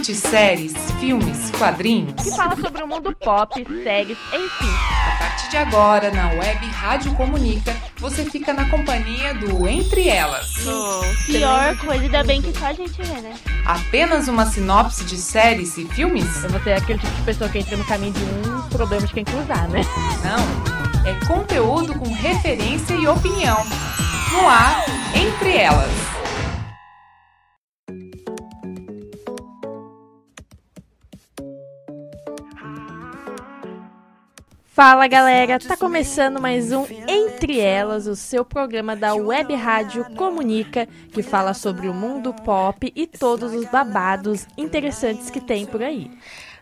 Curte séries, filmes, quadrinhos? Que fala sobre o mundo pop, séries, enfim. A partir de agora, na web Rádio Comunica, você fica na companhia do Entre Elas. Oh, pior coisa, ainda bem que só a gente vê, né? Apenas uma sinopse de séries e filmes? Eu vou ser aquele tipo de pessoa que entra no caminho de um problema de quem cruzar, né? Não. É conteúdo com referência e opinião. No ar, Entre Elas. Fala galera, tá começando mais um Entre Elas, o seu programa da Web Rádio Comunica, que fala sobre o mundo pop e todos os babados interessantes que tem por aí.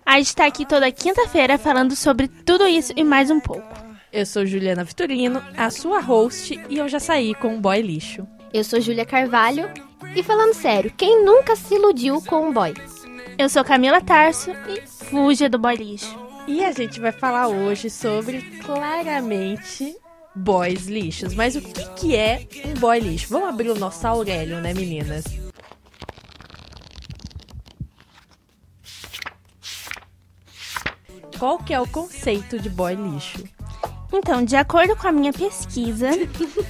A gente tá aqui toda quinta-feira falando sobre tudo isso e mais um pouco. Eu sou Juliana Vitorino, a sua host, e eu já saí com um boy lixo. Eu sou Júlia Carvalho, e falando sério, quem nunca se iludiu com um boy? Eu sou Camila Tarso e fuja do boy lixo. E a gente vai falar hoje sobre, claramente, boys lixos. Mas o que, que é um boy lixo? Vamos abrir o nosso Aurélio, né, meninas? Qual que é o conceito de boy lixo? Então, de acordo com a minha pesquisa,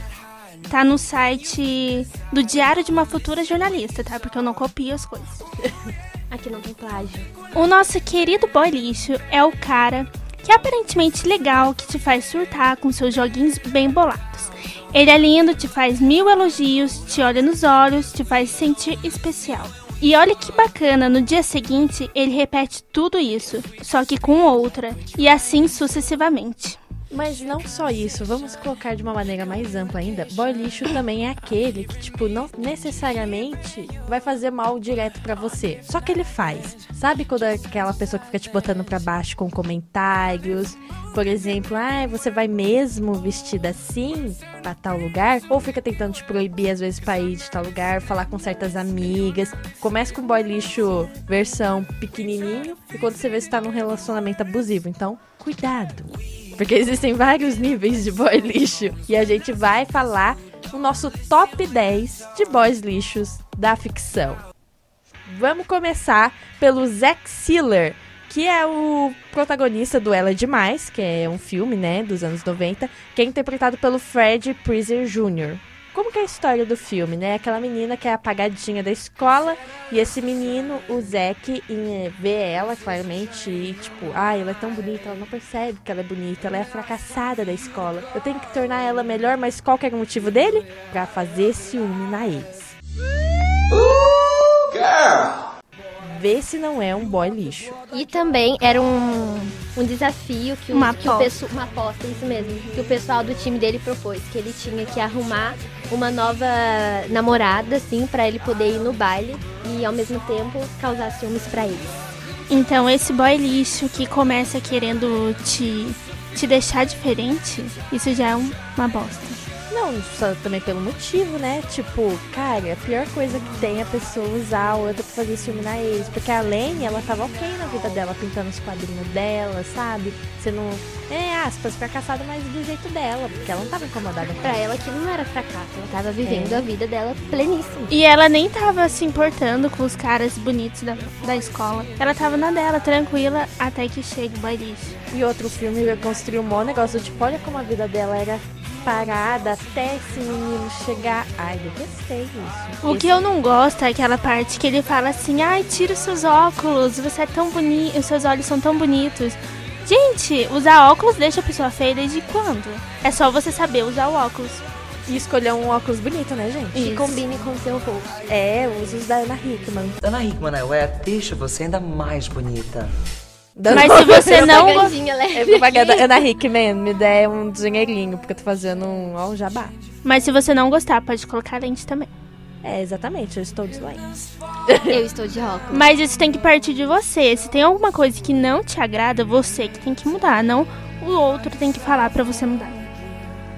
tá no site do Diário de uma Futura Jornalista, tá? Porque eu não copio as coisas. Aqui não tem plágio. O nosso querido boy lixo é o cara que é aparentemente legal, que te faz surtar com seus joguinhos bem bolados. Ele é lindo, te faz mil elogios, te olha nos olhos, te faz sentir especial. E olha que bacana, no dia seguinte ele repete tudo isso, só que com outra, e assim sucessivamente. Mas não só isso, vamos colocar de uma maneira mais ampla ainda. Boy lixo também é aquele que, tipo, não necessariamente vai fazer mal direto para você. Só que ele faz. Sabe quando é aquela pessoa que fica te botando para baixo com comentários? Por exemplo, ah, você vai mesmo vestida assim pra tal lugar? Ou fica tentando te proibir, às vezes, pra ir de tal lugar, falar com certas amigas. Começa com boy lixo versão pequenininho e quando você vê se tá num relacionamento abusivo. Então, cuidado porque existem vários níveis de boy lixo. E a gente vai falar o nosso top 10 de boys lixos da ficção. Vamos começar pelo Zack Sealer, que é o protagonista do Ela é Demais, que é um filme, né, dos anos 90, que é interpretado pelo Fred Prizer Jr. Como que é a história do filme, né? Aquela menina que é apagadinha da escola e esse menino, o Zack, vê ela claramente e tipo, ah, ela é tão bonita, ela não percebe que ela é bonita, ela é a fracassada da escola. Eu tenho que tornar ela melhor, mas qual que o motivo dele? Pra fazer ciúme na ex. Girl! Vê se não é um boy lixo. E também era um, um desafio que o, Uma que o pessoal. Uma aposta, isso mesmo. Que o pessoal do time dele propôs. Que ele tinha que arrumar uma nova namorada, assim, pra ele poder ir no baile e ao mesmo tempo causar ciúmes pra ele. Então, esse boy lixo que começa querendo te, te deixar diferente, isso já é um- uma bosta. Não, só também pelo motivo, né? Tipo, cara, a pior coisa que tem é a pessoa usar a outra pra fazer ciúme na ex. Porque a Lane, ela tava ok na vida dela, pintando os quadrinhos dela, sabe? Sendo, é, aspas, fracassada, mas do jeito dela. Porque ela não tava incomodada com Pra ela aquilo não era fracasso, ela tava vivendo É. a vida dela pleníssima. E ela nem tava se importando com os caras bonitos da, da escola. Ela tava na dela, tranquila, até que chega o boy lixo. E outro filme construiu um maior negócio, tipo, olha como a vida dela era parada até esse menino chegar. Ai, detestei isso. O Esse- que eu não gosto é aquela parte que ele fala assim: ai, tira os seus óculos, você é tão bonito, os seus olhos são tão bonitos. Gente, usar óculos deixa a pessoa feia desde quando? É só você saber usar o óculos. E escolher um óculos bonito, né, gente? Que combine com o seu rosto. É, os usos da Ana Hickman. Ana Hickman Eyewear deixa você ainda mais bonita. Mas se você não. Propagandinha leve. É propaganda Ana Hickman, me dê um dinheirinho, porque eu tô fazendo um, ó, um jabá. Mas se você não gostar, pode colocar lente também. É, exatamente, eu estou desloindo. Eu estou de óculos. Mas isso tem que partir de você. Se tem alguma coisa que não te agrada, você que tem que mudar, não o outro tem que falar pra você mudar.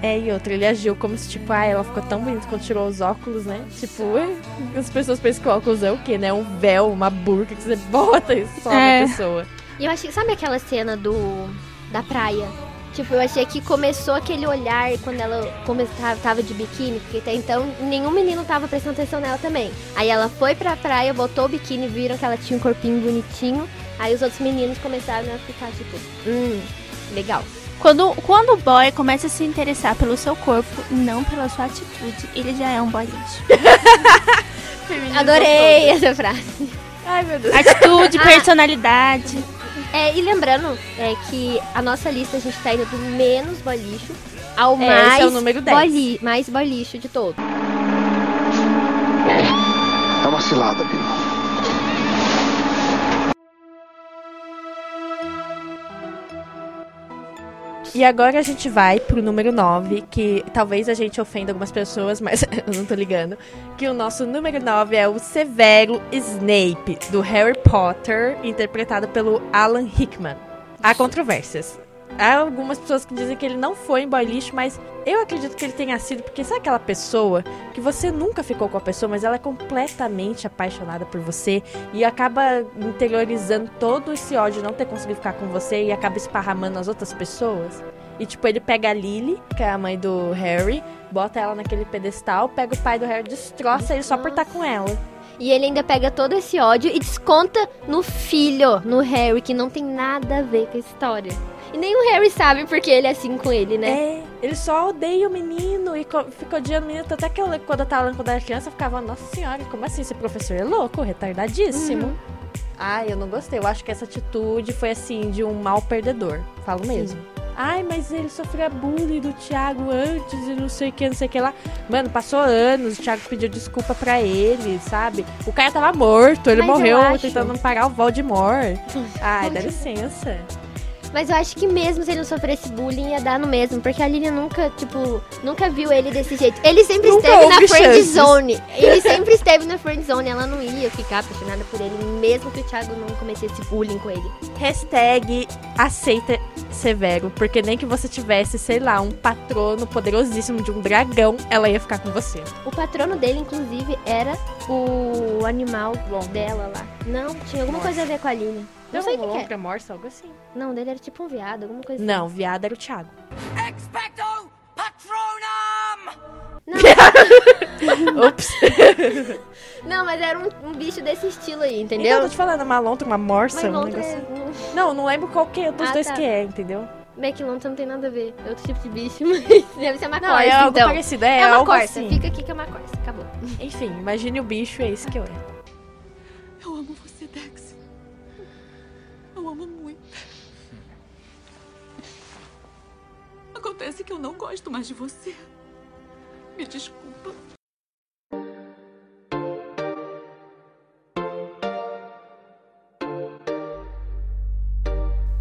É, e outra, ele agiu como se, tipo, ah, ela ficou tão bonita quando tirou os óculos, né? Tipo, as pessoas pensam que o óculos é o quê, né? Um véu, uma burca que você bota e sobe É. a pessoa. E eu achei, sabe aquela cena do da praia Tipo, eu achei que começou aquele olhar quando ela começava, tava de biquíni, porque até então nenhum menino tava prestando atenção nela também. Aí ela foi pra praia, botou o biquíni, viram que ela tinha um corpinho bonitinho. Aí os outros meninos começaram a ficar tipo, hum, legal. Quando, quando o boy começa a se interessar pelo seu corpo, não pela sua atitude, ele já é um boy lixo. Adorei essa frase. Ai, meu Deus. Atitude, Ah. personalidade. É, e lembrando é, que a nossa lista a gente tá indo do menos boy lixo ao É, mais, esse é o número 10. boy li- mais boy lixo de todos. É uma cilada, Bill. E agora a gente vai pro número 9, que talvez a gente ofenda algumas pessoas, mas eu não tô ligando. Que o nosso número 9 é o Severo Snape, do Harry Potter, interpretado pelo Alan Rickman. Há controvérsias. Há algumas pessoas que dizem que ele não foi em boy lixo, mas eu acredito que ele tenha sido, porque sabe aquela pessoa que você nunca ficou com a pessoa, mas ela é completamente apaixonada por você e acaba interiorizando todo esse ódio de não ter conseguido ficar com você e acaba esparramando nas outras pessoas? E tipo, ele pega a Lily, que é a mãe do Harry, bota ela naquele pedestal, pega o pai do Harry, destroça ele só por estar com ela. E ele ainda pega todo esse ódio e desconta no filho, no Harry, que não tem nada a ver com a história. E nem o Harry sabe porque ele é assim com ele, né? É, ele só odeia o menino e fica odiando o menino. Até que eu, quando eu tava quando eu era criança, eu ficava, nossa senhora, como assim? Esse professor é louco, retardadíssimo. Ai, eu não gostei. Eu acho que essa atitude foi assim, de um mal perdedor. Falo mesmo. Ai, mas ele sofreu bullying do Thiago antes e não sei o que, não sei o que lá. Mano, passou anos, o Thiago pediu desculpa pra ele, sabe? O cara tava morto, ele Mas eu morreu acho- tentando parar o Voldemort. Ai, dá licença. Mas eu acho que mesmo se ele não sofresse bullying, ia dar no mesmo. Porque a Lilian nunca, tipo, nunca viu ele desse jeito. Ele sempre Nunca esteve na friend chances. zone. Ele sempre esteve na friend zone. Ela não ia ficar apaixonada por ele, mesmo que o Thiago não cometesse bullying com ele. Hashtag aceita Severo, porque nem que você tivesse, sei lá, um patrono poderosíssimo de um dragão, ela ia ficar com você. O patrono dele, inclusive, era o animal dela lá. Não, tinha alguma coisa a ver com a Lilian. Não sei o que, que é. Morsa, algo assim. Não, dele era tipo um viado, alguma coisa Não, viado era o Thiago. Expecto Patronum! Ops. assim. Não, mas era um, um bicho desse estilo aí, Então, eu entendeu? tô te falando, uma lontra, uma morsa, um negócio. é... assim. Não, não lembro qual que é dos Ah, dois tá. que é, entendeu? Maclontra não tem nada a ver. É outro tipo de bicho, mas deve ser uma Não, corça, é algo então. parecido, é, É uma algo corça. assim. Fica aqui que é uma corça. Acabou. Enfim, imagine o bicho, é isso que eu é. Amo muito. Acontece que eu não gosto mais de você. Me desculpa.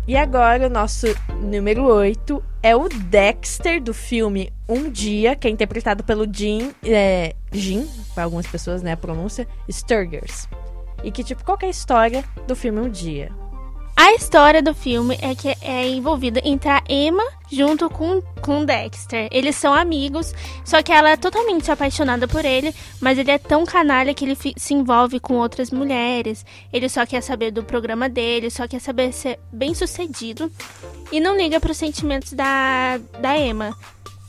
E agora o nosso número 8 é o Dexter do filme Um Dia, que é interpretado pelo Jim, é, Jim, para algumas pessoas, né, a pronúncia, Sturgers. E que, tipo, qual que é história do filme Um Dia? A história do filme é que é envolvida entre a Emma junto com, com Dexter. Eles são amigos, só que ela é totalmente apaixonada por ele, mas ele é tão canalha que ele se envolve com outras mulheres. Ele só quer saber do programa dele, só quer saber ser bem sucedido e não liga para os sentimentos da, da Emma,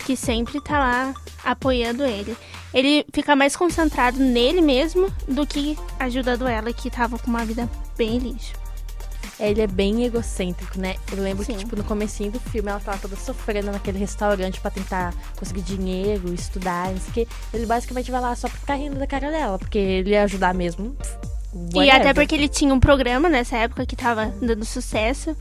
que sempre tá lá apoiando ele. Ele fica mais concentrado nele mesmo do que ajudando ela, que tava com uma vida bem lixo. Ele é bem egocêntrico, né? Eu lembro Sim. que, tipo, no comecinho do filme, ela tava toda sofrendo naquele restaurante pra tentar conseguir dinheiro, estudar, não sei o quê. Ele basicamente vai lá só pra ficar rindo da cara dela, porque ele ia ajudar mesmo. pff, E whatever. até porque ele tinha um programa nessa época que tava dando sucesso.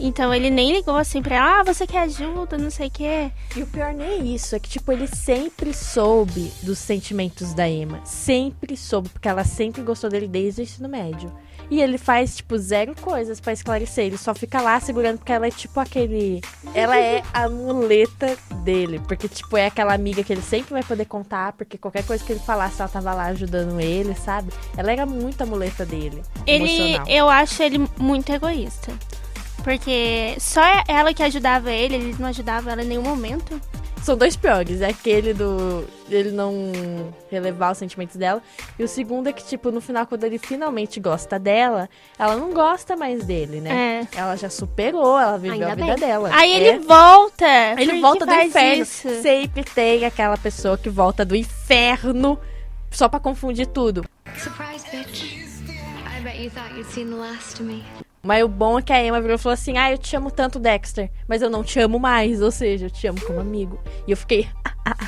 Então ele nem ligou assim pra ela, ah, você quer ajuda, não sei o quê. E o pior nem é isso, é que, tipo, ele sempre soube dos sentimentos da Emma. Sempre soube, porque ela sempre gostou dele desde o ensino médio. E ele faz, tipo, zero coisas pra esclarecer. Ele só fica lá segurando, porque ela é tipo aquele. Ela é a muleta dele. Porque, tipo, é aquela amiga que ele sempre vai poder contar, porque qualquer coisa que ele falasse, ela tava lá ajudando ele, sabe? Ela era muito a muleta dele. Ele, emocional. eu acho ele muito egoísta. Porque só ela que ajudava ele, ele não ajudava ela em nenhum momento. São dois piores. É aquele do. ele não relevar os sentimentos dela. E o segundo é que, tipo, no final, quando ele finalmente gosta dela, ela não gosta mais dele, né? É. Ela já superou, ela viveu Ainda a vida bem. dela. Aí É. ele volta. Ele Por que volta do faz inferno. isso? Sempre tem aquela pessoa que volta do inferno só pra confundir tudo. Surprise, bitch. I bet you thought you'd seen the last of me. Mas o bom é que a Emma virou e falou assim: Ah, eu te amo tanto, Dexter, mas eu não te amo mais. Ou seja, eu te amo como amigo. E eu fiquei.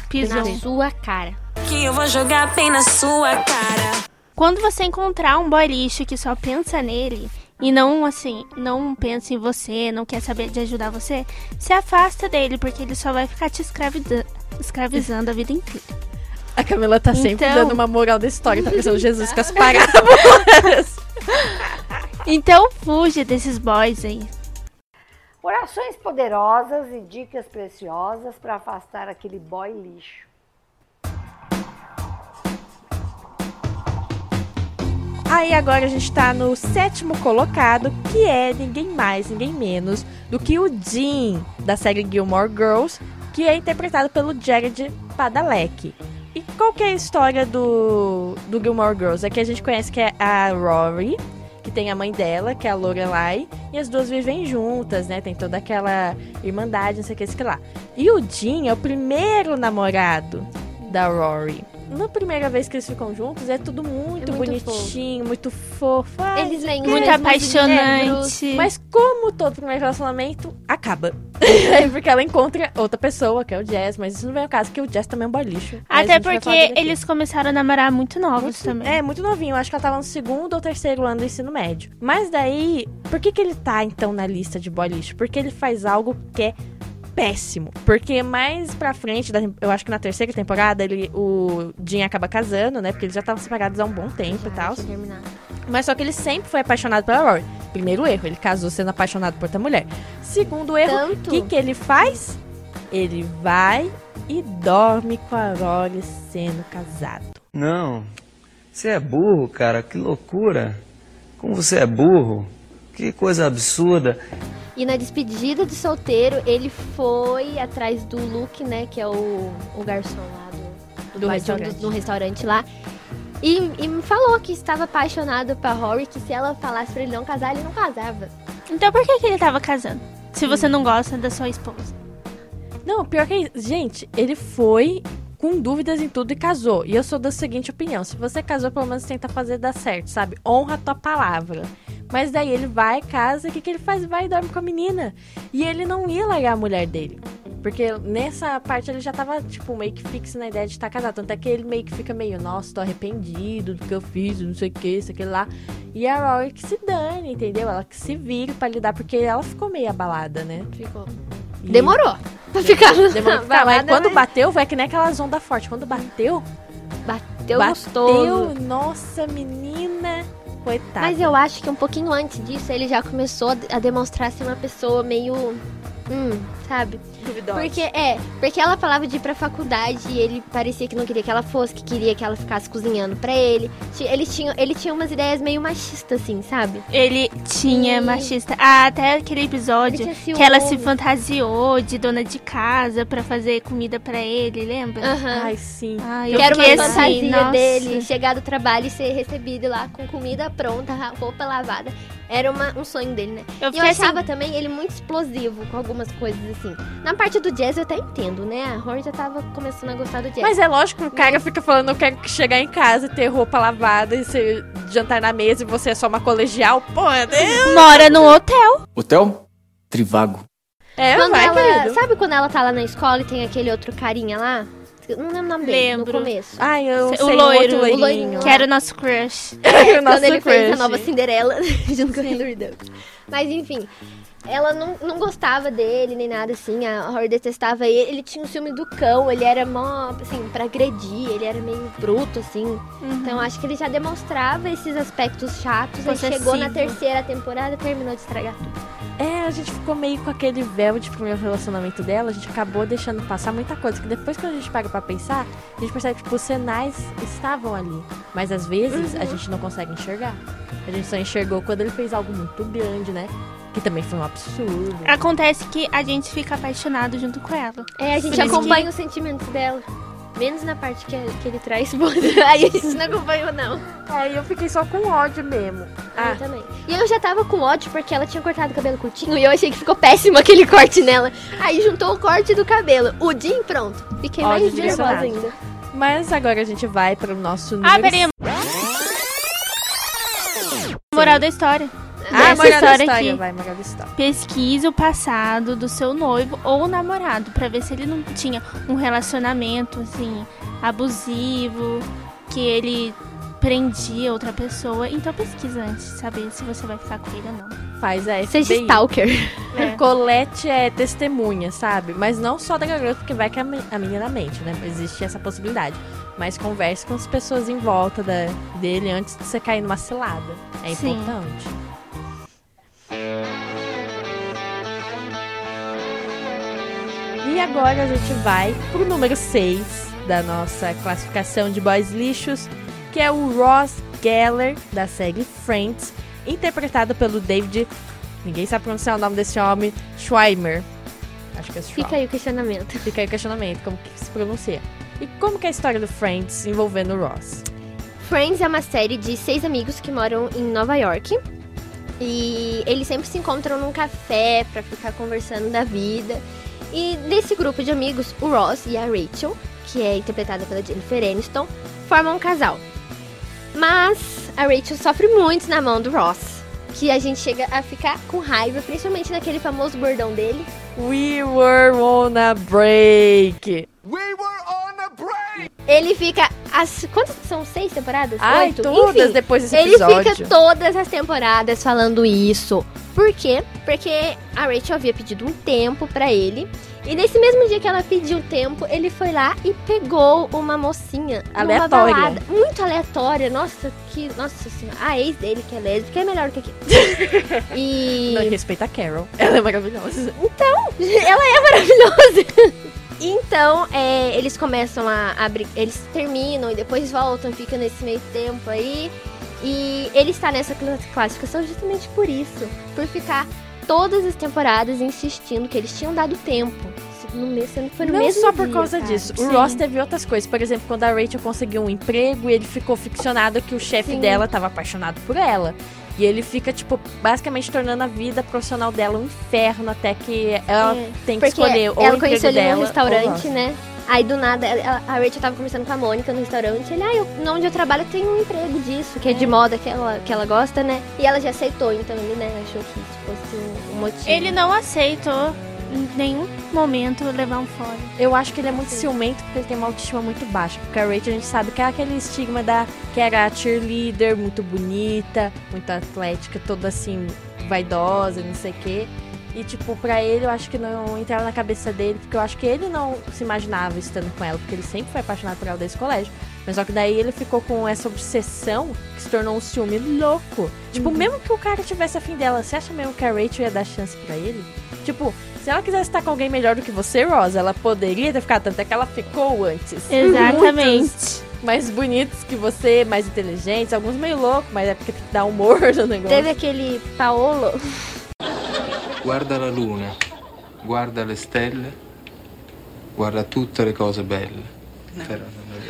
Pisou. Na sua cara. Que eu vou jogar bem na sua cara. Quando você encontrar um boy lixo que só pensa nele e não assim, não pensa em você, não quer saber de ajudar você, se afasta dele, porque ele só vai ficar te escravizando a vida inteira. A Camila tá sempre Então- dando uma moral da história, tá pensando Jesus com as parábolas. Então fuja desses boys aí. Orações poderosas e dicas preciosas para afastar aquele boy lixo. Aí agora a gente tá no sétimo colocado, que é ninguém mais, ninguém menos do que o Dean, da série Gilmore Girls, que é interpretado pelo Jared Padalecki. E qual que é a história do, do Gilmore Girls? É que a gente conhece que é a Rory, que tem a mãe dela, que é a Lorelai, e as duas vivem juntas, né? Tem toda aquela irmandade, não sei o que, que lá. E o Dean é o primeiro namorado da Rory. Na primeira vez que eles ficam juntos, é tudo muito, É muito bonitinho, muito fofo. Ai, Eles leem Muito apaixonante. mas como todo primeiro relacionamento, acaba. É porque ela encontra outra pessoa, que é o Jazz, mas isso não vem ao caso, porque o Jazz também é um boy lixo. Mas a Até porque eles começaram a namorar muito novos Muito- também. É, muito novinho. Acho que ela tava no segundo ou terceiro ano do ensino médio. Mas daí, por que, que ele tá, então, na lista de boy lixo? Porque ele faz algo que é péssimo. Porque mais pra frente, eu acho que na terceira temporada, ele, o Jim acaba casando, né? Porque eles já estavam separados há um bom tempo e tal. Eu terminar. Mas só que ele sempre foi apaixonado pela Rory. Primeiro erro, ele casou sendo apaixonado por outra mulher. Segundo erro, o que, que ele faz? Ele vai e dorme com a Rory sendo casado. Não. Você é burro, cara. Que loucura. Como você é burro. Que coisa absurda. E na despedida de solteiro, ele foi atrás do Luke, né? Que é o, o garçom lá do, Do bar- restaurante. do, do restaurante lá. E, e me falou que estava apaixonado pra Rory, que se ela falasse pra ele não casar, ele não casava. Então por que, que ele tava casando? Se você não gosta da sua esposa. Não, pior que isso. Gente, ele foi com dúvidas em tudo e casou. E eu sou da seguinte opinião: se você casou, pelo menos tenta fazer dar certo, sabe? Honra a tua palavra. Mas daí ele vai, casa, o que, que ele faz? Vai e dorme com a menina. E ele não ia largar a mulher dele. Porque nessa parte ele já tava, tipo, meio que fixo na ideia de estar casado. Tanto é que ele meio que fica meio, nossa, tô arrependido do que eu fiz, não sei o que, isso, aquilo lá. E a Rory que se dane, entendeu? Ela que se vire pra lidar, porque ela ficou meio abalada, né? Ficou. E- Demorou pra ficar Demorou pra ficar, mas quando mas bateu, foi que nem aquelas ondas fortes. Quando bateu, bateu, bateu, gostoso. nossa, menina, coitada. Mas eu acho que um pouquinho antes disso, ele já começou a demonstrar ser uma pessoa meio. Hum, sabe? Duvidosa. Porque, é, porque ela falava de ir pra faculdade e ele parecia que não queria que ela fosse, que queria que ela ficasse cozinhando pra ele. Ele tinha, ele tinha umas ideias meio machistas, assim, sabe? Ele tinha E- machista. Ah, até aquele episódio que ela se fantasiou de dona de casa pra fazer comida pra ele, lembra? Aham. Ai, sim. Ai, Que eu era uma assim, fantasia nossa. dele chegar do trabalho e ser recebido lá com comida pronta, roupa lavada. Era uma- um sonho dele, né? Eu e eu assim, achava também ele muito explosivo com algumas coisas assim. Na parte do jazz eu até entendo, né? A Rory já tava começando a gostar do jazz. Mas é lógico, o cara fica falando, eu quero que chegar em casa e ter roupa lavada e ser, jantar na mesa e você é só uma colegial. Porra, Deus. mora num hotel. Hotel Trivago. É, Quando vai, ela, querido. sabe quando ela tá lá na escola e tem aquele outro carinha lá? Não lembro o nome dele, Lembro. no começo. Ai, eu O sei, loiro, outro o loirinho. Que era o nosso crush. o nosso quando ele fez a crush. nova Cinderela junto com o Hilary Duff. Mas enfim, ela não, não gostava dele nem nada assim. A Rory detestava ele. Ele tinha um ciúme do cão, ele era mó, assim, pra agredir, ele era meio bruto, assim. Uhum. Então acho que ele já demonstrava esses aspectos chatos. Aí Possessivo. chegou na terceira temporada e terminou de estragar tudo. É, a gente ficou meio com aquele véu de primeiro relacionamento dela, a gente acabou deixando passar muita coisa, que depois quando a gente para pra pensar, a gente percebe que tipo, os sinais estavam ali. Mas às vezes a gente não consegue enxergar. A gente só enxergou quando ele fez algo muito grande, né? Que também foi um absurdo. Acontece que a gente fica apaixonado junto com ela. É, a gente Por acompanha que- os sentimentos dela. Menos na parte que, que ele traz. Aí a gente não acompanhou, não. Aí eu fiquei só com ódio mesmo. Ah. Eu também. E eu já tava com ódio porque ela tinha cortado o cabelo curtinho e eu achei que ficou péssimo aquele corte nela. Aí juntou o corte do cabelo. O Jim, pronto. Fiquei Ódio mais nervosa ainda. Mas agora a gente vai pro nosso número... Ah, peraí. Moral da história. Ah, Essa história história, aqui. vai, história. Pesquise o passado do seu noivo ou namorado pra ver se ele não tinha um relacionamento assim abusivo, que ele prendia outra pessoa. Então pesquisa antes de saber se você vai ficar com ele ou não. Faz a FBI. Seja stalker. É. Colette é testemunha, sabe? Mas não só da garota, porque vai que a menina mente, né? Existe essa possibilidade. Mas converse com as pessoas em volta da, dele antes de você cair numa cilada. É Sim. importante. E agora a gente vai pro número 6 da nossa classificação de boys lixos, que é o Ross Geller, da série Friends, interpretado pelo David. Ninguém sabe pronunciar o nome desse homem, Schweimer. Acho que é Schweimer. Fica aí o questionamento. Fica aí o questionamento, como que se pronuncia. E como que é a história do Friends envolvendo o Ross? Friends é uma série de seis amigos que moram em Nova York. E eles sempre se encontram num café pra ficar conversando da vida. E desse grupo de amigos, o Ross e a Rachel, que é interpretada pela Jennifer Aniston, formam um casal. Mas a Rachel sofre muito na mão do Ross. Que a gente chega a ficar com raiva, principalmente naquele famoso bordão dele. We were on a break. Ele fica. As, quantas são? Seis temporadas? Ai, Oito? todas Enfim, depois desse Ele episódio. fica todas as temporadas falando isso. Por quê? Porque a Rachel havia pedido um tempo pra ele. E nesse mesmo dia que ela pediu tempo, ele foi lá e pegou uma mocinha Aleatória. balada. Muito aleatória. Nossa, que. Nossa senhora. A ex dele, que é lésbica, é melhor que aqui. e. Não, respeita a Carol. Ela é maravilhosa. Então, ela é maravilhosa. Então, é, eles começam a abrir. Eles terminam e depois voltam, fica nesse meio tempo aí. E ele está nessa cla- classificação justamente por isso. Por ficar todas as temporadas insistindo que eles tinham dado tempo. No que foi no Não mesmo só por dia, causa sabe? disso. O Sim. Ross teve outras coisas. Por exemplo, quando a Rachel conseguiu um emprego e ele ficou ficcionado que o chefe dela estava apaixonado por ela. E ele fica, tipo, basicamente tornando a vida profissional dela um inferno até que ela É, tem que escolher ou o ela emprego conheceu ele dela num ou o restaurante, né? Aí do nada, ela- a Rachel tava conversando com a Mônica no restaurante. Ele, ah, eu, onde eu trabalho tem um emprego disso, que é, de moda que ela, que ela gosta, né? E ela já aceitou, então ele, né, achou que isso fosse um, um motivo. Ele não aceitou em nenhum momento levar um fora. Eu acho que ele é muito ciumento porque ele tem uma autoestima muito baixa. Porque a Rachel a gente sabe que é aquele estigma da que era a cheerleader, muito bonita, muito atlética, toda assim, vaidosa, não sei o quê. E, tipo, pra ele, eu acho que não entrava na cabeça dele, porque eu acho que ele não se imaginava estando com ela, porque ele sempre foi apaixonado por ela desde o colégio. Mas só que daí ele ficou com essa obsessão que se tornou um ciúme louco. Tipo, mesmo que o cara tivesse afim dela, você acha mesmo que a Rachel ia dar chance pra ele? Tipo, se ela quisesse estar com alguém melhor do que você, Rosa, ela poderia ter ficado, tanto é que ela ficou antes. Exatamente. Muitos mais bonitos que você, mais inteligentes, alguns meio loucos, mas é porque tem que dar humor no negócio. Teve aquele Paolo. Guarda la luna, guarda le stelle, guarda tutte le cose belle. Però non è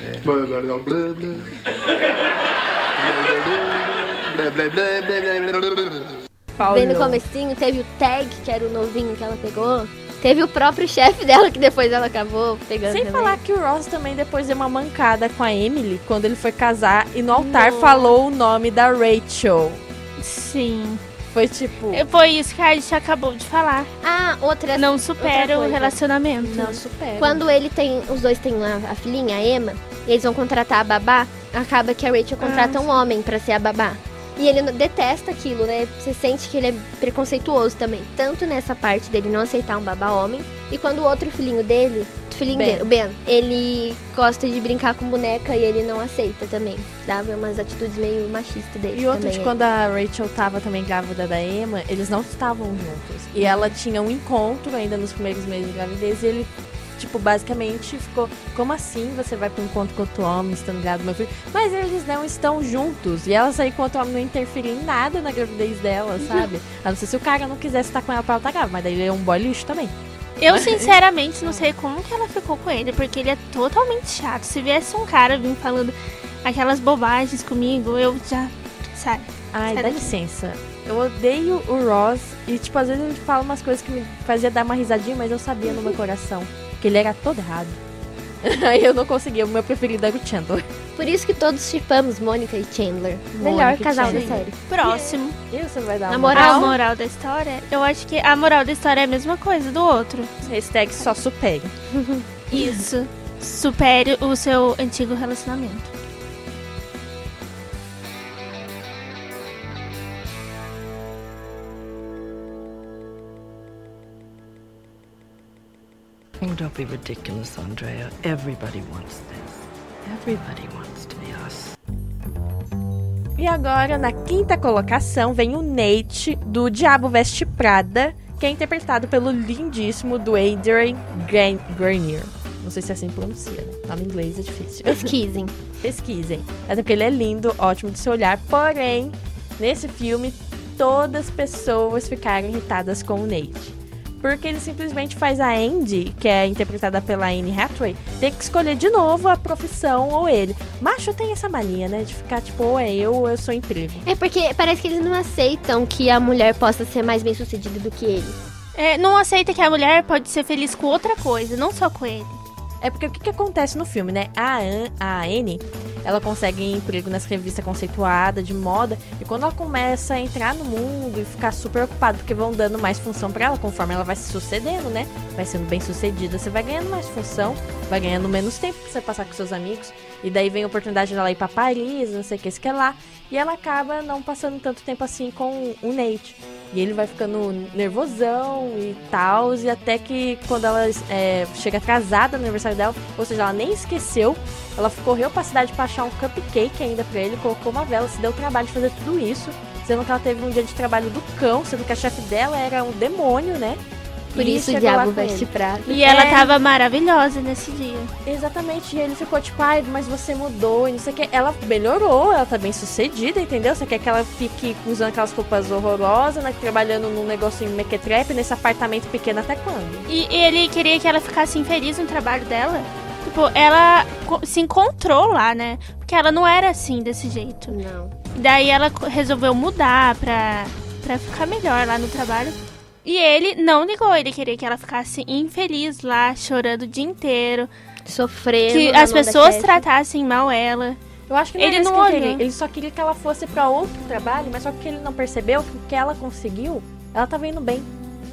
vero. Bem no comecinho, teve o Tag, que era o novinho que ela pegou. Teve o próprio chefe dela, que depois ela acabou pegando Sem também. falar que o Ross também depois deu uma mancada com a Emily quando ele foi casar e no altar falou o nome da Rachel. Sim. Foi tipo. Foi isso que a gente acabou de falar. Ah, outra Não outra supera o coisa. relacionamento. Não supera. Quando ele tem. Os dois têm lá a filhinha, a Emma, e eles vão contratar a babá, acaba que a Rachel contrata Ah, um homem pra ser a babá. E ele detesta aquilo, né? Você sente que ele é preconceituoso também. Tanto nessa parte dele não aceitar um babá homem. E quando o outro filhinho dele, o filhinho Ben. dele, o Ben, ele gosta de brincar com boneca e ele não aceita também. Dava umas atitudes meio machistas dele. E outro também, de é. quando a Rachel tava também grávida da Emma, eles não estavam juntos. E ela tinha um encontro ainda nos primeiros meses de gravidez e ele tipo, basicamente ficou, como assim você vai pra um encontro com outro homem, estando ligado meu filho? Mas eles não estão juntos. E ela sair com outro homem não interferir em nada na gravidez dela, sabe? A não ser se o cara não quisesse estar com ela pra ela estar grávida, mas daí ele é um boy lixo também. Eu, sinceramente, não sei como que ela ficou com ele, porque ele é totalmente chato. Se viesse um cara vir falando aquelas bobagens comigo, eu já. Sabe? Ai, Sai dá daqui. licença. Eu odeio o Ross e, tipo, às vezes ele fala umas coisas que me fazia dar uma risadinha, mas eu sabia no meu coração que ele era todo errado. Aí eu não conseguia, o meu preferido era o Chandler. Por isso que todos chipamos Mônica e Chandler. Melhor Mônica e casal da Chandler. série. Próximo. E você vai dar uma moral- A moral da história? Eu acho que a moral da história é a mesma coisa do outro. Hashtag só supere. Isso. Supere o seu antigo relacionamento. Oh, don't be ridiculous, Andrea. Everybody wants this. Everybody wants to be us. E agora, na quinta colocação, vem o Nate, do Diabo Veste Prada, que é interpretado pelo lindíssimo do Adrian Grenier. Não sei se é assim que pronuncia, né? Nome em inglês é difícil. Pesquisem. Pesquisem. Até porque ele é lindo, ótimo de se olhar. Porém, nesse filme, todas as pessoas ficaram irritadas com o Nate. Porque ele simplesmente faz a Andy, que é interpretada pela Anne Hathaway, ter que escolher de novo a profissão ou ele. Macho tem essa mania, né? De ficar tipo, ou é eu ou eu sou emprego. É porque parece que eles não aceitam que a mulher possa ser mais bem sucedida do que ele. É, não aceita que a mulher pode ser feliz com outra coisa, não só com ele. É porque o que, que acontece no filme, né? A, An, a Anne, ela consegue emprego nas revistas conceituadas de moda. E quando ela começa a entrar no mundo e ficar super ocupada, porque vão dando mais função pra ela, conforme ela vai se sucedendo, né? Vai sendo bem sucedida, você vai ganhando mais função, vai ganhando menos tempo pra você passar com seus amigos. E daí vem a oportunidade dela ir pra Paris, não sei o que, isso que é lá. E ela acaba não passando tanto tempo assim com o Nate. E ele vai ficando nervosão e tal. E até que quando ela é, chega atrasada no aniversário dela, ou seja, ela nem esqueceu, ela correu pra cidade pra achar um cupcake ainda pra ele, colocou uma vela, se deu o trabalho de fazer tudo isso. Sendo que ela teve um dia de trabalho do cão, sendo que a chefe dela era um demônio, né? Por E isso o diabo veste prata. E ela É. tava maravilhosa nesse dia. Exatamente, e ele ficou tipo, ai, mas você mudou e não sei o que. Ela melhorou, ela tá bem sucedida, entendeu? Você quer que ela fique usando aquelas roupas horrorosas, né? Trabalhando num negocinho mequetrepe, nesse apartamento pequeno até quando? E ele queria que ela ficasse infeliz no trabalho dela. Tipo, ela se encontrou lá, né? Porque ela não era assim, desse jeito. Não. Daí ela resolveu mudar pra, pra ficar melhor lá no trabalho. E ele não ligou, ele queria que ela ficasse infeliz lá, chorando o dia inteiro. Sofrendo. Que as pessoas tratassem mal ela. Eu acho que não Ele isso não que ele olhou. Ele só queria que ela fosse pra outro trabalho, mas só que ele não percebeu que o que ela conseguiu, ela tava indo bem.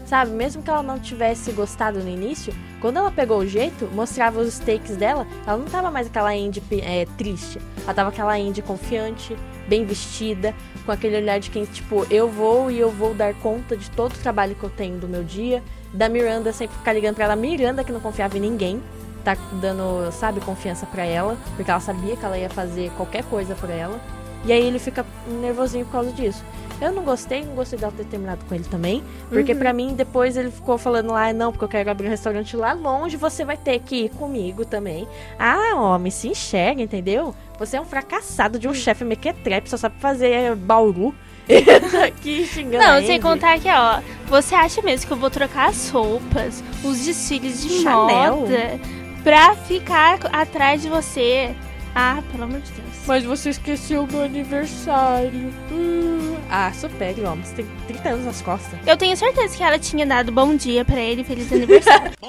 Sabe? Mesmo que ela não tivesse gostado no início, quando ela pegou o jeito, mostrava os takes dela, ela não tava mais aquela Andy é, triste. Ela tava aquela Andy confiante, bem vestida, com aquele olhar de quem, tipo, eu vou e eu vou dar conta de todo o trabalho que eu tenho do meu dia. Da Miranda sempre ficar ligando pra ela, Miranda que não confiava em ninguém tá dando, sabe, confiança pra ela, porque ela sabia que ela ia fazer qualquer coisa por ela. E aí ele fica nervosinho por causa disso. Eu não gostei, não gostei dela ter terminado com ele também, porque Uhum. pra mim depois ele ficou falando lá, não, porque eu quero abrir um restaurante lá longe, você vai ter que ir comigo também. Ah, homem, se enxerga, entendeu? Você é um fracassado de um chefe mequetrepe, só sabe fazer bauru. Tá Aqui xingando Não, sem contar que, ó, você acha mesmo que eu vou trocar as roupas, os desfiles de Chanel? moda, pra ficar atrás de você? Ah, pelo amor de Deus. Mas você esqueceu o meu aniversário. Hum. Ah, supere, homem. Você tem 30 anos nas costas. Eu tenho certeza que ela tinha dado bom dia pra ele, feliz aniversário.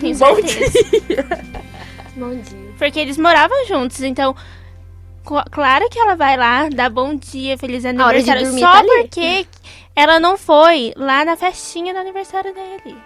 Tenho Bom certeza. Bom dia. Porque eles moravam juntos, então. Claro que ela vai lá, dar bom dia, feliz aniversário. Só tá ali. porque ela não foi lá na festinha do aniversário dele.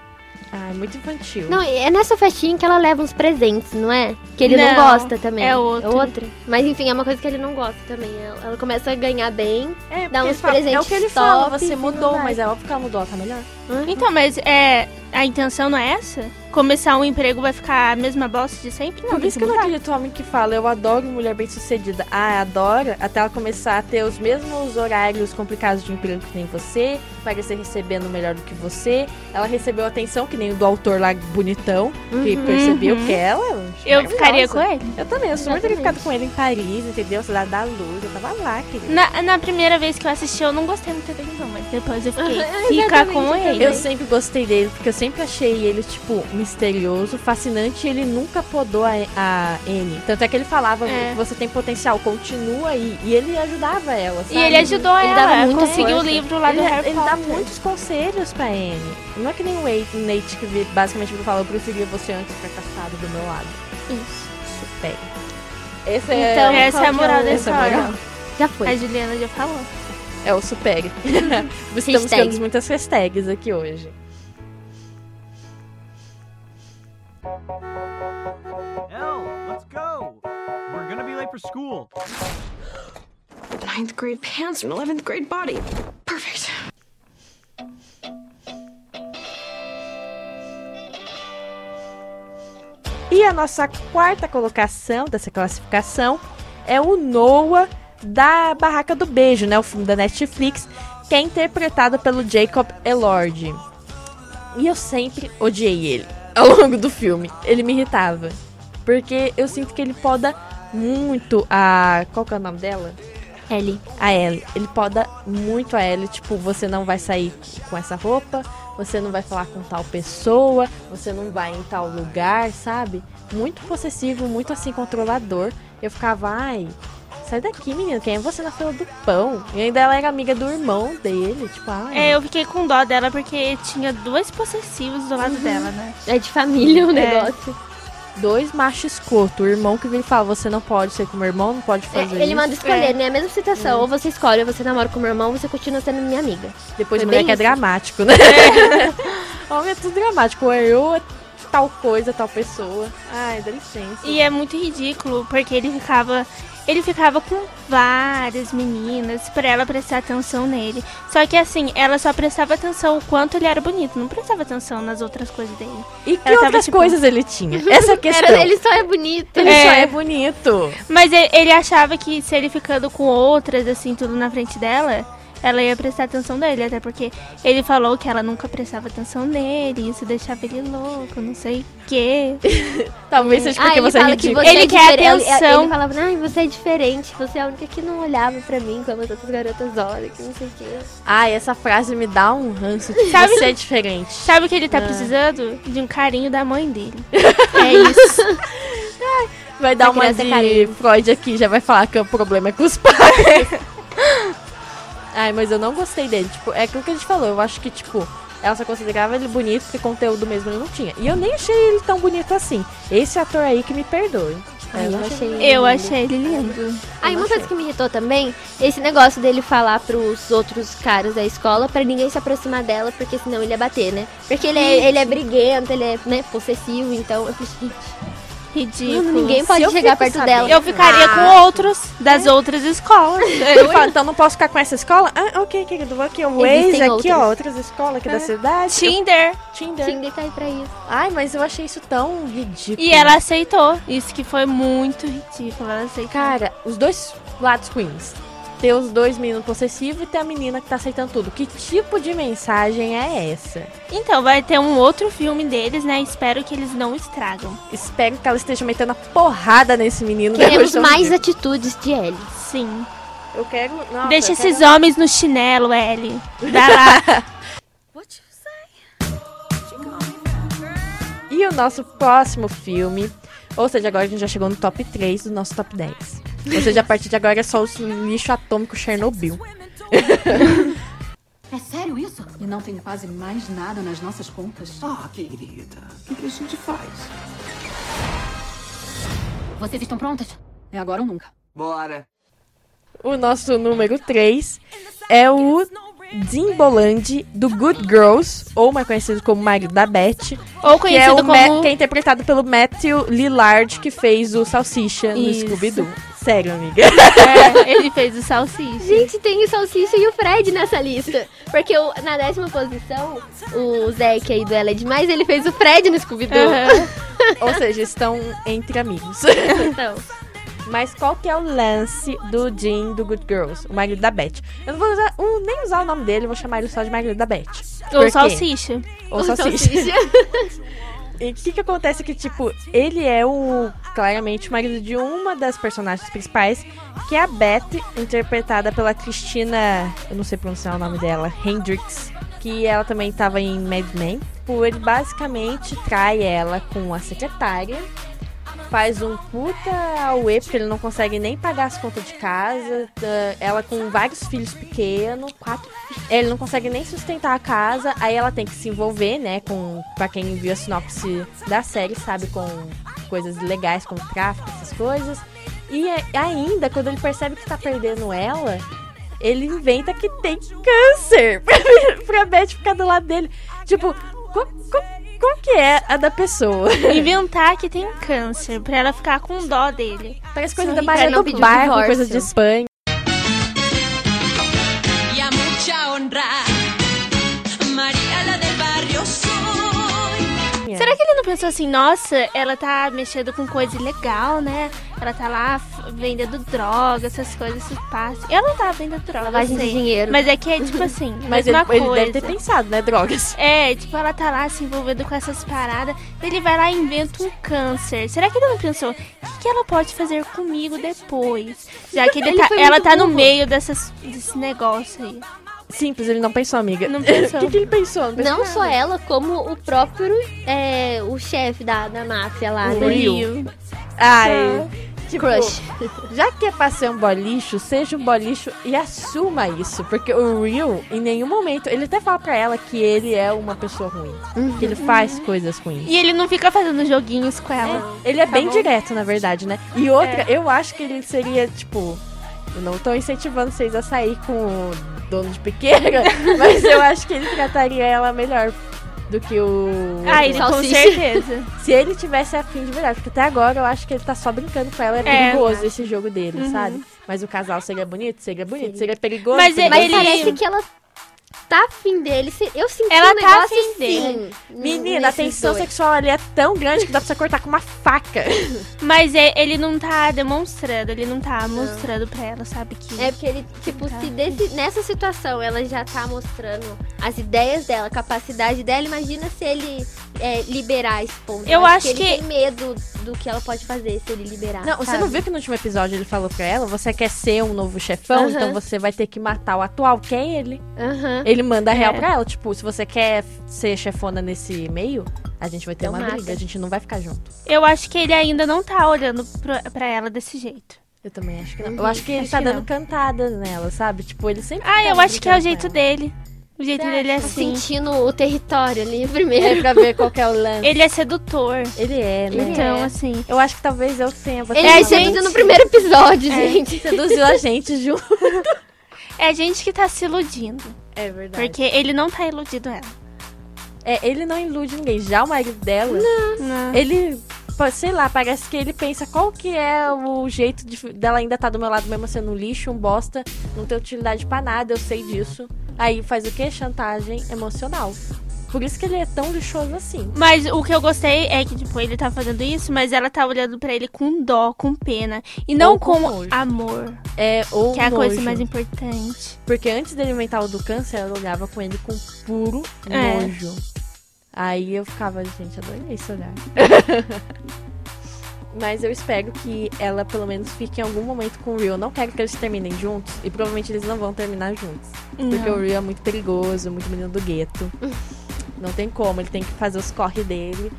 Ah, é muito infantil. Não, é nessa festinha que ela leva uns presentes, não é? Que ele não, Não, gosta também. é outro. outra. Mas enfim, é uma coisa que ele não gosta também. Ela, começa a ganhar bem, É, dá uns ele fala- presentes É o que ele fala, você mudou, mas é óbvio que ela mudou, ela tá melhor. Então, mas é. a intenção não é essa? Começar um emprego vai ficar a mesma bosta de sempre? Não, Por isso que eu não acredito homem que fala, eu adoro mulher bem sucedida. Ah, adora, até ela começar a ter os mesmos horários complicados de emprego que nem você, parecer recebendo melhor do que você. Ela recebeu atenção, que nem o do autor lá bonitão, que Uhum. percebeu Uhum. que ela. Eu ficaria com ele. Eu também, eu Exatamente. teria ficado com ele em Paris, entendeu? Cidade da Luz, eu tava lá, querida. Na, na primeira vez que eu assisti, eu não gostei muito dele, não, mas depois eu fiquei. É, Fica com ele. Eu sempre gostei dele, porque eu sempre achei ele, tipo, misterioso, fascinante, e ele nunca podou a, a Anne. Tanto é que ele falava, É. você tem potencial, continua aí. E ele ajudava ela, sabe? E ele ajudou ele ela, dava muita conseguiu o livro lá do ele, Harry Ele dá Potter. muitos conselhos pra Anne. Não é que nem o Nate, o Nate que basicamente fala, eu preferia você antes fracassado do meu lado. Isso. Super. Esse é, Então, essa qual é a moral da essa é moral? Já foi. A Juliana já falou. É o super. Estamos tendo muitas hashtags aqui hoje. School. Ninth grade pants and 11th grade body. Perfect. E a nossa quarta colocação dessa classificação é o Noah da Barraca do Beijo, né? O filme da Netflix, que é interpretado pelo Jacob Elord. E eu sempre odiei ele ao longo do filme. Ele me irritava. Porque eu sinto que ele poda muito a. Qual que é o nome dela? Ellie. A Ellie. Ele poda muito a Ellie. Tipo, você não vai sair com essa roupa. Você não vai falar com tal pessoa. Você não vai em tal lugar, sabe? Muito possessivo, muito assim, controlador. Eu ficava, ai. Sai daqui, menina. Quem é você na fila do pão? E ainda ela era amiga do irmão dele. Tipo, ai. É, eu fiquei com dó dela porque tinha dois possessivos do lado dela, né? É de família o É. Dois machos escoto. O irmão que vem e fala: Você não pode ser com meu irmão, não pode É, fazer ele isso. manda escolher, É. né? A mesma situação. Ou você escolhe, ou você namora com meu irmão, ou você continua sendo minha amiga. Depois Foi o moleque é dramático, né? Homem é tudo dramático. Ou eu, é tal coisa, tal pessoa. Ai, dá licença. E é muito ridículo, porque ele ficava. Ele ficava com várias meninas pra ela prestar atenção nele. Só que assim, ela só prestava atenção o quanto ele era bonito, não prestava atenção nas outras coisas dele. E que Ela tava, outras tipo- coisas ele tinha? Essa questão. Era, ele só é bonito. Ele É. só é bonito. Mas ele, ele achava que se ele ficando com outras, assim, tudo na frente dela, ela ia prestar atenção nele. Até porque ele falou que ela nunca prestava atenção nele, isso deixava ele louco, não sei o quê. Talvez seja Ah, porque ele você é que você Ele é quer atenção. ele falava, ai, você é diferente. Você é a única que não olhava pra mim como as outras garotas olham, que não sei o quê. Ai, essa frase me dá um ranço de Sabe- você é diferente. Sabe o que ele tá Ah. precisando? De um carinho da mãe dele. é isso. Vai dar uma é de carente. Freud aqui, já vai falar que o problema é com os pais. Ai, mas eu não gostei dele. Tipo, é aquilo que a gente falou. Eu acho que, tipo, ela só considerava ele bonito porque conteúdo mesmo ele não tinha. E eu nem achei ele tão bonito assim. Esse ator aí que me perdoe. Ai, eu achei Eu lindo. achei ele lindo. Aí uma coisa que me irritou também, esse negócio dele falar pros outros caras da escola pra ninguém se aproximar dela, porque senão ele ia bater, né? Porque ele é, ele é briguento, ele é, né, possessivo, então eu falei, gente, Ridículo. Mano, ninguém pode eu chegar perto sabendo- dela. Eu ficaria Ah. com outros das outras escolas. Ele fala, então não posso ficar com essa escola? Ah, ok, querido, vou aqui, o Waze aqui, ó, outras. outras escolas aqui É. da cidade. Tinder. Tinder. Tinder tá aí pra isso. Ai, mas eu achei isso tão ridículo. E ela aceitou. Isso que foi muito ridículo. Ela aceitou. Cara, os dois lados ruins. Ter os dois meninos possessivos e ter a menina que tá aceitando tudo. Que tipo de mensagem é essa? Então, vai ter um outro filme deles, né? Espero que eles não estragam. Espero que ela esteja metendo a porrada nesse menino. Queremos mais dia. atitudes de Ellie. Sim. Eu quero. Nossa, Deixa eu esses quero- homens no chinelo, Ellie. Dá lá. E o nosso próximo filme. Ou seja, agora a gente já chegou no top 3 do nosso top 10. Ou seja, a partir de agora é só o lixo atômico Chernobyl. É sério isso? E não tem quase mais nada nas nossas contas? Ah, querida, o que, que a gente faz? Vocês estão prontas? É agora ou nunca. Bora. O nosso número 3 é o Zimboland do Good Girls, ou mais conhecido como marido da Beth. Ou que é, conhecido o Ma- como- que é interpretado pelo Matthew Lillard, que fez o Salsicha Isso. no Scooby-Doo. Sério, amiga. É, ele fez o salsicha. Gente, tem o Salsicha e o Fred nessa lista. Porque o- na décima posição, o Zack aí do Ela é Demais, ele fez o Fred no Scooby-Doo. Aham. Ou seja, estão entre amigos. Então, Mas qual que é o lance do Jim do Good Girls, o marido da Beth? Eu não vou usar, um, nem usar o nome dele, vou chamar ele só de marido da Beth. Ou salsicha. Ou o salsicha. Salsicha. E o que que acontece que, tipo, ele é o, claramente, o marido de uma das personagens principais, que é a Beth, interpretada pela Cristina, eu não sei pronunciar o nome dela, Hendricks, que ela também tava em Mad Men. Tipo, ele basicamente trai ela com a secretária, faz um puta auê, porque ele não consegue nem pagar as contas de casa. tá, Ela com vários filhos pequenos, quatro. Ele não consegue nem sustentar a casa. Aí ela tem que se envolver, né? Com. Pra quem viu a sinopse da série, sabe, com coisas legais, como tráfico, essas coisas. E ainda, quando ele percebe que tá perdendo ela, ele inventa que tem câncer pra, pra Beth ficar do lado dele. Tipo, qual, qual que é a da pessoa? Inventar que tem câncer, pra ela ficar com dó dele. Parece coisa da do pedir o Bairro, divórcio. coisa de Espanha. Será que ele não pensou assim, nossa, ela tá mexendo com coisa ilegal, né? Ela tá lá vendendo droga, essas coisas se passam. Ela não tá vendendo droga, Lavagem eu de dinheiro. Mas é que é tipo assim, Mas ele, mesma ele coisa. deve ter pensado, né? Drogas. É, tipo, ela tá lá se envolvendo com essas paradas. Ele vai lá e inventa um câncer. Será que ele não pensou, o que, que ela pode fazer comigo depois? Já que ele Ele tá- ela tá no meio dessas, desse negócio aí. Simples, ele não pensou, amiga. Não pensou. O que, que ele pensou? Não, pensou Não só ela, como o próprio é, o chefe da, da máfia lá, O né? Rio. Ai, tipo, Crush. já que é pra ser um bolicho, seja um bolicho e assuma isso. Porque o Will, em nenhum momento, ele até fala pra ela que ele é uma pessoa ruim. Que ele faz coisas ruins. E ele não fica fazendo joguinhos com ela. Ele é Tá bem bom? direto, na verdade, né? E outra, É. eu acho que ele seria, tipo. Não tô incentivando vocês a sair com o dono de pequena, mas eu acho que ele trataria ela melhor do que o. Ah, ele com certeza. Se ele tivesse afim de verdade, porque até agora eu acho que ele tá só brincando com ela, é É. perigoso esse jogo dele, Uhum. sabe? Mas o casal seria bonito, seria bonito, seria perigoso. Mas seria Mas Ele- parece que ela tá afim dele. Eu senti Ela um tá negócio afim assim. dele. Menina, a tensão dois. sexual ali é tão grande que dá pra você cortar com uma faca. Mas é- ele não tá demonstrando, ele não tá mostrando pra ela, sabe? Que É porque ele, tipo, Tá. se desse- nessa situação ela já tá mostrando as ideias dela, a capacidade dela, imagina se ele é, liberar esse ponto. Eu acho ele que- tem medo do que ela pode fazer se ele liberar. Não, você sabe? não viu que no último episódio ele falou pra ela: você quer ser um novo chefão, Aham. então você vai ter que matar o atual, que é ele. Aham. Ele manda real É. pra ela, tipo, se você quer ser chefona nesse meio, a gente vai ter Então uma mata. briga, a gente não vai ficar junto. Eu acho que ele ainda não tá olhando pra, pra ela desse jeito. Eu também acho que não. Uhum, Eu acho que ele acho tá que dando não. cantada nela, sabe? Tipo, ele sempre. Ah, tá eu acho que é o jeito dele. O jeito dele é Tá assim. sentindo o território ali primeiro. É pra ver qual que é o lance. Ele é sedutor. Ele é, né? Então, é. assim. Eu acho que talvez eu tenha Ele É, gente. seduziu no primeiro episódio, É. gente. seduziu a gente junto. É a gente que tá se iludindo. É verdade. Porque ele não tá iludindo ela. É, ele não ilude ninguém. Já o marido dela, Não. ele, pô, sei lá, parece que ele pensa qual que é o jeito de, dela ainda tá do meu lado mesmo sendo um lixo, um bosta, não tem utilidade pra nada, eu sei disso. Aí faz o quê? Chantagem emocional. Por isso que ele é tão lixoso assim. Mas o que eu gostei é que, tipo, ele tá fazendo isso, mas ela tá olhando pra ele com dó, com pena. E não Ou com com, amor, É, ou que é a coisa nojo. mais importante. Porque antes dele inventar o do câncer, ela olhava com ele com puro É. nojo. Aí eu ficava, gente, adorei esse olhar. Mas eu espero que ela pelo menos fique em algum momento com o Will. Eu não quero que eles terminem juntos. E provavelmente eles não vão terminar juntos. Porque Não. o Will é muito perigoso, muito menino do gueto. não tem como, ele tem que fazer os corre dele.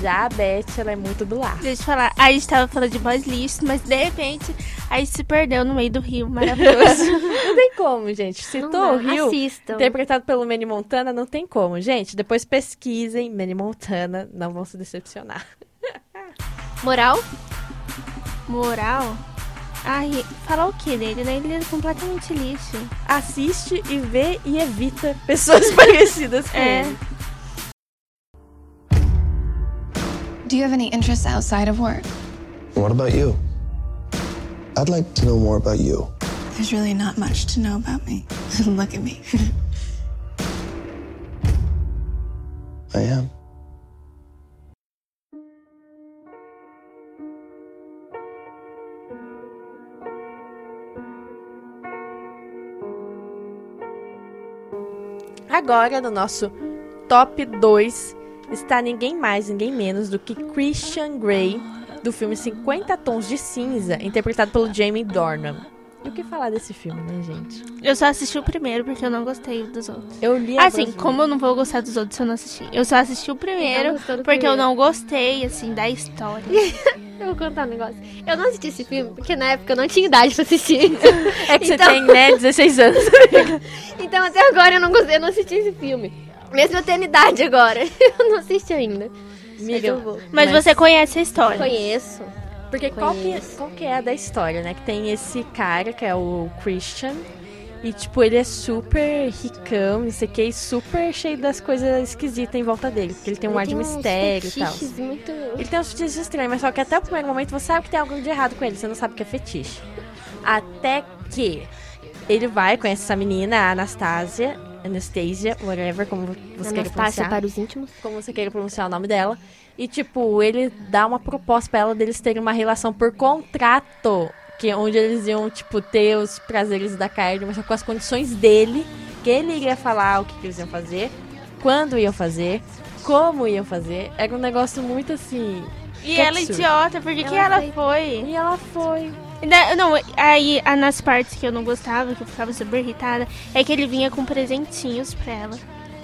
Já a Beth, ela é muito do lar. Deixa eu falar, a gente tava falando de boys lixos, mas de repente a gente se perdeu no meio do rio. Maravilhoso. não tem como, gente. Citou Não o. Rio, Assistam. interpretado pelo Manny Montana, não tem como. Gente, depois pesquisem Manny Montana, não vão se decepcionar. Moral? Moral? Ai, falar o que dele, né? Ele é completamente lixo. Assiste e vê e evita pessoas parecidas com É. ele. Do you have any interests outside of work? What about you? I'd like to know more about you. There's really not much to know about me. Look at me. I am. Agora, no nosso top 2, está ninguém mais, ninguém menos do que Christian Grey, do filme 50 Tons de Cinza, interpretado pelo Jamie Dornan. E o que falar desse filme, né, gente? Eu só assisti o primeiro porque eu não gostei dos outros. Eu li Assim, como eu não vou gostar dos outros se eu não assistir? Eu só assisti o primeiro porque eu primeiro. não gostei, assim, da história. Eu vou contar um negócio. Eu não assisti esse filme porque na época eu não tinha idade pra assistir. É que você Então- tem, né, 16 anos. Então até agora eu não gostei, eu não assisti esse filme. Mesmo eu tendo idade agora. Eu não assisti ainda. Mas eu vou. Mas, você conhece a história. Conheço. Porque qual que, Conheço. qual que é a da história, né? Que tem esse cara, que é o Christian, e, tipo, ele é super ricão, não sei o que, e super cheio das coisas esquisitas em volta dele. Porque ele tem um Ele ar de tem uns mistério e tal. muito... Ele tem uns fetiches estranhos, mas só que até o primeiro momento você sabe que tem algo de errado com ele, você não sabe que é fetiche. Até que ele vai, conhece essa menina, a Anastasia, Anastasia, whatever, como você queira Anastácia pronunciar. para os íntimos. Como você queira pronunciar o nome dela. E, tipo, ele dá uma proposta pra ela deles terem uma relação por contrato. Que, onde eles iam, tipo, ter os prazeres da carne, mas só com as condições dele. Que ele iria falar o que, que eles iam fazer, quando iam fazer, como iam fazer. Era um negócio muito assim. E que ela é absurdo. idiota, por que que ela foi? E ela foi. Não, aí a- nas partes que eu não gostava, que eu ficava super irritada, é que ele vinha com presentinhos pra ela.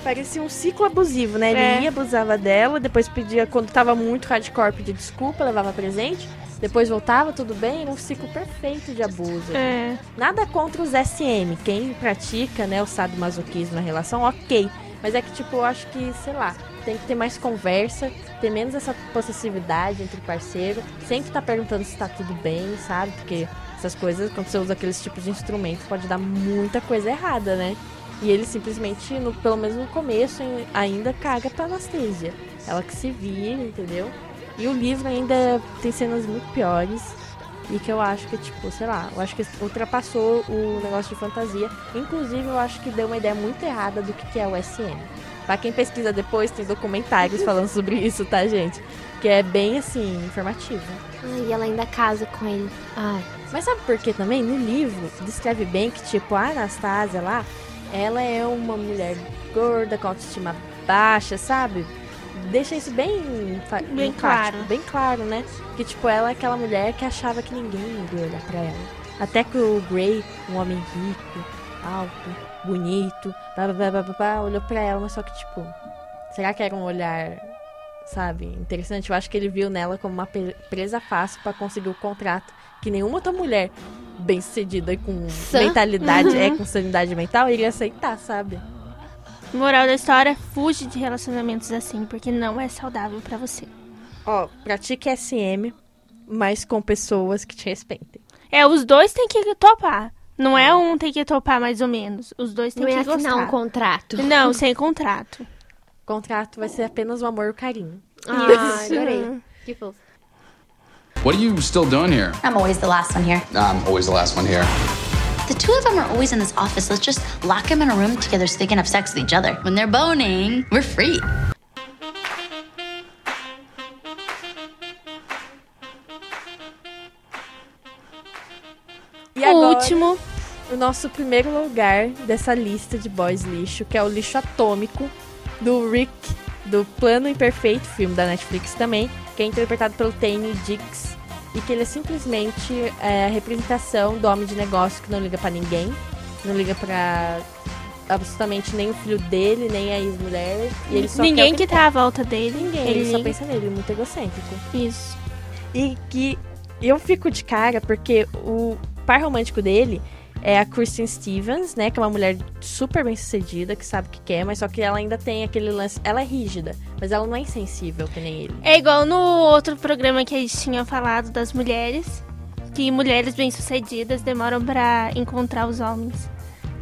Parecia um ciclo abusivo, né? Ele É. ia, abusava dela, depois pedia, quando tava muito hardcore, pedia desculpa, levava presente. Depois voltava, tudo bem, era um ciclo perfeito de abuso. É. Nada contra os SM. Quem pratica, né, o sadomasoquismo na relação, ok. Mas é que, tipo, eu acho que, sei lá, tem que ter mais conversa, ter menos essa possessividade entre parceiro. Sempre tá perguntando se tá tudo bem, sabe? Porque essas coisas, quando você usa aqueles tipos de instrumentos, pode dar muita coisa errada, né? E ele simplesmente, no, pelo menos no começo, ainda caga pra Anastasia. Ela que se vira, entendeu? E o livro ainda tem cenas muito piores. E que eu acho que, tipo, sei lá, eu acho que ultrapassou o negócio de fantasia. Inclusive, eu acho que deu uma ideia muito errada do que que é o SM. Pra quem pesquisa depois, tem documentários falando sobre isso, tá, gente? Que é bem, assim, informativo. Ai, e ela ainda casa com ele. Ai. Mas sabe por que também? No livro, descreve bem que, tipo, a Anastasia lá, ela é uma mulher gorda, com autoestima baixa, sabe? Deixa isso bem, Bem claro. Bem claro, né? Que, tipo, ela é aquela mulher que achava que ninguém ia olhar pra ela. Até que o Grey, um homem rico, alto, bonito, blá, blá, blá, blá, blá, olhou pra ela, mas só que, tipo, será que era um olhar, sabe, interessante? Eu acho que ele viu nela como uma presa fácil pra conseguir o contrato que nenhuma outra mulher bem sucedida e com Sã? mentalidade, é, Uhum. com sanidade mental, iria aceitar, sabe? Moral da história, fuge de relacionamentos assim, porque não é saudável pra você. Ó, pratique SM, mas com pessoas que te respeitem. É, os dois têm que topar. Não é um tem que topar mais ou menos. Os dois têm Não que é assinar gostar. um contrato. Não, sem contrato. Contrato vai ser apenas o amor e o carinho. Ah, adorei. Que fofo. What are you still doing here? I'm always the last one here. I'm always the last one here. The two of them are always in this office. Let's just lock them in a room together so they can have sex with each other. When they're boning, we're free. E O agora, último. o nosso primeiro lugar dessa lista de boys lixo, que é o lixo atômico do Rick, do Plano Imperfeito, filme da Netflix também, que é interpretado pelo Tane Dix. E que ele é simplesmente é, a representação do homem de negócio que não liga pra ninguém, não liga pra absolutamente nem o filho dele, nem a ex-mulher. E ele só Ninguém que ele tá à volta dele. Ninguém, ele, só pensa nele, muito egocêntrico. Isso. E que eu fico de cara porque o par romântico dele é a Kristen Stevens, né? Que é uma mulher super bem sucedida, que sabe o que quer, mas só que ela ainda tem aquele lance. Ela é rígida, mas ela não é insensível que nem ele. É igual no outro programa que a gente tinha falado das mulheres, que mulheres bem-sucedidas demoram pra encontrar os homens.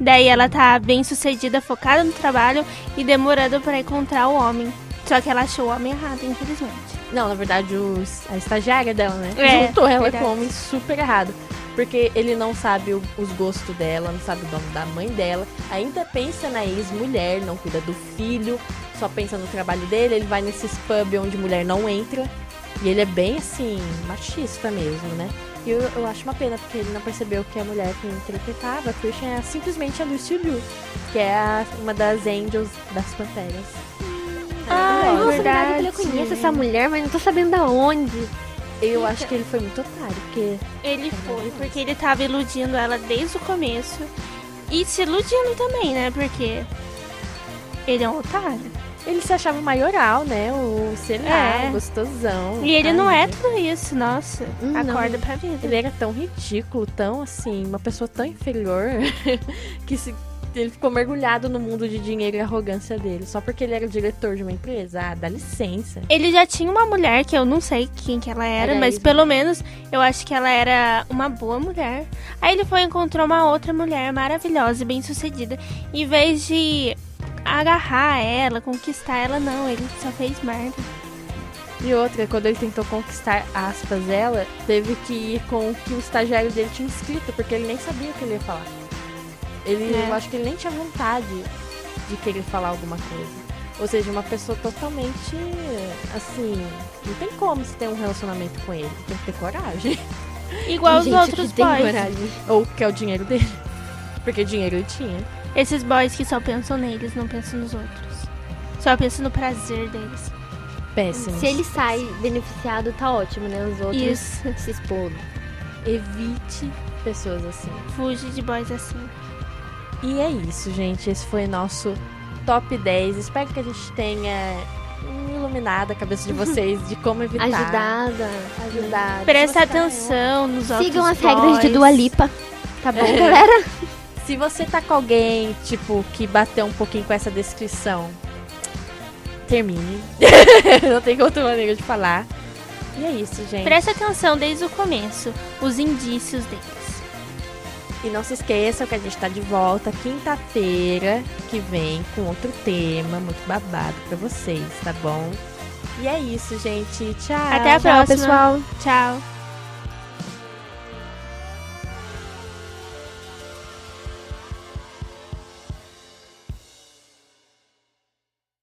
Daí ela tá bem-sucedida, focada no trabalho e demorando pra encontrar o homem. Só que ela achou o homem errado, infelizmente. Não, na verdade, os- a estagiária dela, né? É, juntou ela verdade. com um homem super errado. Porque ele não sabe o- os gostos dela, não sabe o nome da mãe dela, ainda pensa na ex-mulher, não cuida do filho, só pensa no trabalho dele, ele vai nesses pub onde mulher não entra. E ele é bem assim, machista mesmo, né? E eu, eu acho uma pena, porque ele não percebeu que a mulher que interpretava a Christian é simplesmente a Lucy Liu, que é a- uma das Angels das Panteras. Ah, é verdade. Eu conheço essa mulher, mas não tô sabendo da onde. Eu acho que ele foi muito otário, porque Ele foi, porque ele tava iludindo ela desde o começo. E se iludindo também, né? Porque ele é um otário. ele se achava maioral, né? O sei lá, É. gostosão. E ele não é Ai, tudo isso, nossa. Hum, não. Acorda pra vida. Ele era tão ridículo, tão assim, uma pessoa tão inferior, que se, ele ficou mergulhado no mundo de dinheiro e arrogância dele, só porque ele era o diretor de uma empresa. Ah, dá licença. Ele já tinha uma mulher que eu não sei quem que ela era, Era mas isso. pelo menos eu acho que ela era uma boa mulher. Aí ele foi e encontrou uma outra mulher maravilhosa e bem sucedida. Em vez de agarrar ela, conquistar ela, não, ele só fez merda. E outra, quando ele tentou conquistar aspas ela, teve que ir com o que o estagiário dele tinha escrito, porque ele nem sabia o que ele ia falar. Ele, É. eu acho que ele nem tinha vontade de querer falar alguma coisa. Ou seja, uma pessoa totalmente assim, não tem como se ter um relacionamento com ele, tem que ter coragem. Igual os outros que tem boys. coragem. Ou que é o dinheiro dele. Porque dinheiro ele tinha. Esses boys que só pensam neles, não pensam nos outros. Só pensam no prazer deles. Péssimo. Se ele sai beneficiado, tá ótimo, né? Os outros Isso. se expondo. Evite pessoas assim. Fuge de boys assim. E é isso, gente. Esse foi nosso top 10. Espero que a gente tenha iluminado a cabeça de vocês de como evitar. Ajudada. Ajudado. Presta você- atenção nos outros Sigam as boys. regras de Dua Lipa. Tá bom, É. galera? Se você tá com alguém, tipo, que bateu um pouquinho com essa descrição, termine. Não tem outra maneira de falar. E é isso, gente. Presta atenção desde o começo, os indícios deles. E não se esqueçam que a gente tá de volta quinta-feira que vem com outro tema muito babado pra vocês, tá bom? E é isso, gente. Tchau. Até a Tchau, próxima. pessoal. Tchau.